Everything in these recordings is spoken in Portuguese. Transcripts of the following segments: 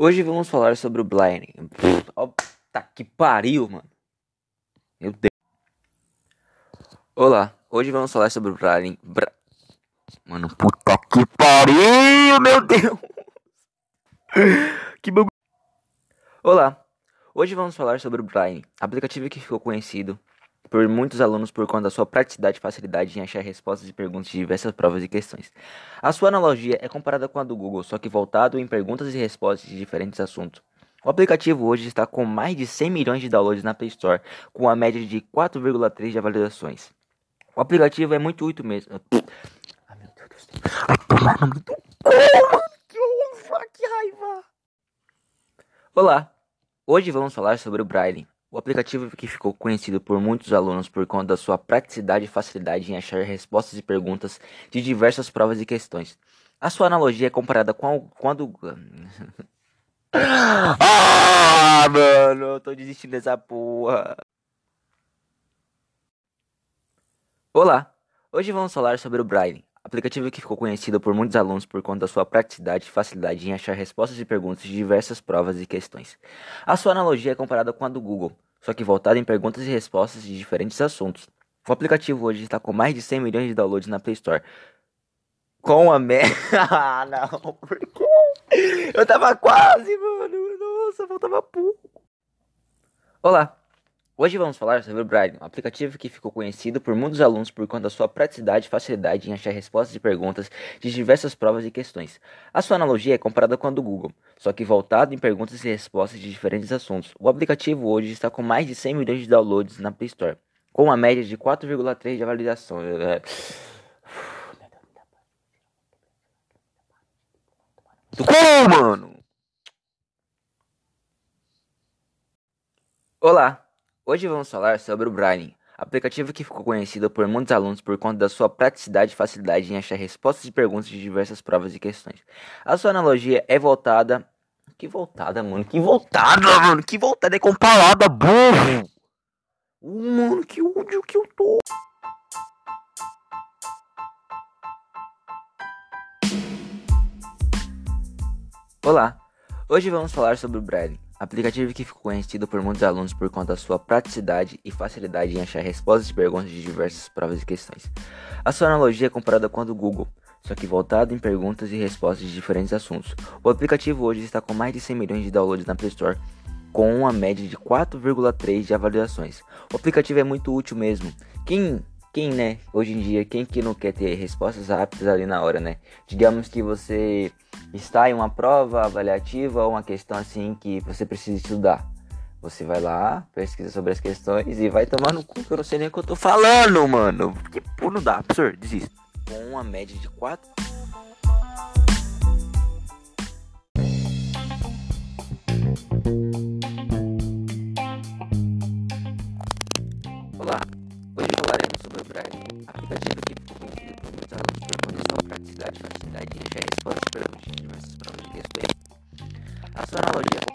Hoje vamos falar sobre o Blinding. Ó, tá que pariu, mano. Meu Deus. Olá, hoje vamos falar sobre o Blinding. Mano, puta que pariu, meu Deus. que bagulho. Olá, hoje vamos falar sobre o Blinding, aplicativo que ficou conhecido por muitos alunos por conta da sua praticidade e facilidade em achar respostas e perguntas de diversas provas e questões. A sua analogia é comparada com a do Google, só que voltado em perguntas e respostas de diferentes assuntos. O aplicativo hoje está com mais de 100 milhões de downloads na Play Store, com uma média de 4,3 de avaliações. O aplicativo é muito útil mesmo. Ai meu Deus do céu. Que raiva. Olá, hoje vamos falar sobre o Braille. O aplicativo que ficou conhecido por muitos alunos por conta da sua praticidade e facilidade em achar respostas e perguntas de diversas provas e questões. A sua analogia é comparada com a, com a do. ah, mano, eu tô desistindo dessa porra. Olá, hoje vamos falar sobre o Braille, aplicativo que ficou conhecido por muitos alunos por conta da sua praticidade e facilidade em achar respostas e perguntas de diversas provas e questões. A sua analogia é comparada com a do Google, só que voltada em perguntas e respostas de diferentes assuntos. O aplicativo hoje está com mais de 100 milhões de downloads na Play Store. Com a me... ah, não, por quê? Eu tava quase, mano. Nossa, faltava pouco. Olá, Hoje vamos falar sobre o Braille, um aplicativo que ficou conhecido por muitos alunos por conta da sua praticidade e facilidade em achar respostas e perguntas de diversas provas e questões. A sua analogia é comparada com a do Google, só que voltado em perguntas e respostas de diferentes assuntos. O aplicativo hoje está com mais de 100 milhões de downloads na Play Store, com uma média de 4,3 de avaliação. Como, mano? Olá! Hoje vamos falar sobre o Braille, aplicativo que ficou conhecido por muitos alunos por conta da sua praticidade e facilidade em achar respostas e perguntas de diversas provas e questões. A sua analogia é voltada. Que voltada, mano? Que voltada, mano? Que voltada é comparada, burro! Uh, mano, que ódio que eu tô. Olá, hoje vamos falar sobre o Braille aplicativo que ficou conhecido por muitos alunos por conta da sua praticidade e facilidade em achar respostas e perguntas de diversas provas e questões. A sua analogia é comparada com a do Google, só que voltado em perguntas e respostas de diferentes assuntos. O aplicativo hoje está com mais de 100 milhões de downloads na Play Store, com uma média de 4,3 de avaliações. O aplicativo é muito útil mesmo. Quem quem, né, hoje em dia, quem que não quer ter respostas rápidas ali na hora, né? Digamos que você está em uma prova avaliativa ou uma questão assim que você precisa estudar. Você vai lá, pesquisa sobre as questões e vai tomar no cu que eu não sei nem o que eu tô falando, mano. Tipo, não dá, absurdo, desisto. Com uma média de 4. A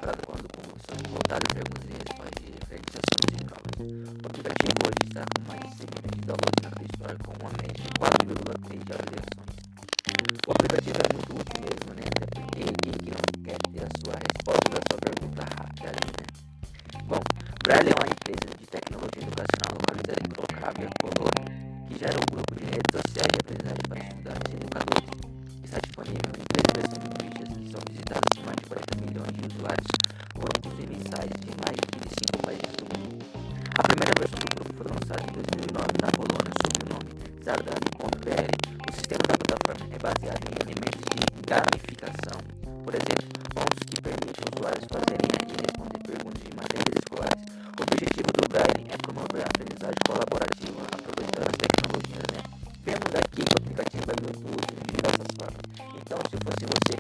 Zardani.br. O sistema da plataforma é baseado em elementos de gamificação, por exemplo, pontos que permitem usuários fazerem e responder perguntas de matérias escolares. O objetivo do Braille é promover a aprendizagem colaborativa, aproveitando as tecnologias, né? Vemos aqui o aplicativo é muito útil de diversas formas. Então, se fosse você,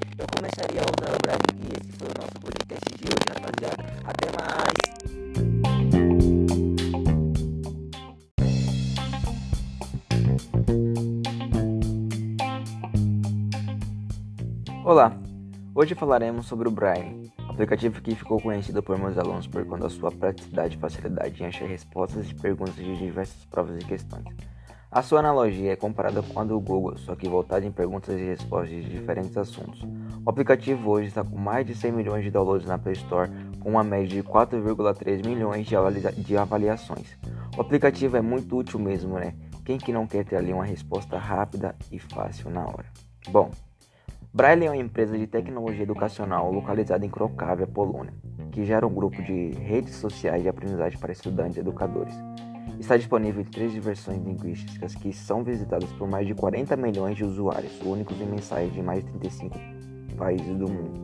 Olá, hoje falaremos sobre o Braille, aplicativo que ficou conhecido por meus alunos por conta da sua praticidade e facilidade em achar respostas e perguntas de diversas provas e questões. A sua analogia é comparada com a do Google, só que voltada em perguntas e respostas de diferentes assuntos. O aplicativo hoje está com mais de 100 milhões de downloads na Play Store, com uma média de 4,3 milhões de avaliações. O aplicativo é muito útil mesmo, né? Quem que não quer ter ali uma resposta rápida e fácil na hora? Bom, Braille é uma empresa de tecnologia educacional localizada em Crocávia, Polônia, que gera um grupo de redes sociais de aprendizagem para estudantes e educadores. Está disponível em três versões linguísticas que são visitadas por mais de 40 milhões de usuários, únicos e mensais de mais de 35 países do mundo.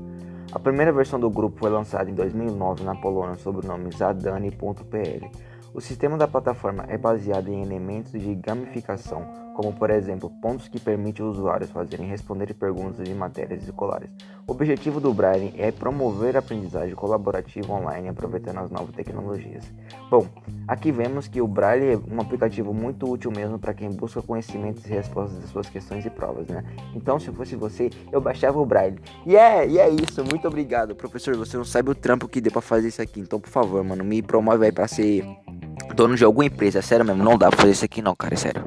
A primeira versão do grupo foi lançada em 2009 na Polônia sob o nome Zadani.pl. O sistema da plataforma é baseado em elementos de gamificação como por exemplo pontos que permitem os usuários fazerem responder perguntas de matérias escolares. O objetivo do Braille é promover a aprendizagem colaborativa online aproveitando as novas tecnologias. Bom, aqui vemos que o Braille é um aplicativo muito útil mesmo para quem busca conhecimentos e respostas de suas questões e provas, né? Então, se fosse você, eu baixava o Braille. E é, e é isso. Muito obrigado, professor. Você não sabe o trampo que deu para fazer isso aqui. Então, por favor, mano, me promove aí para ser dono de alguma empresa. Sério mesmo, não dá pra fazer isso aqui não, cara, sério.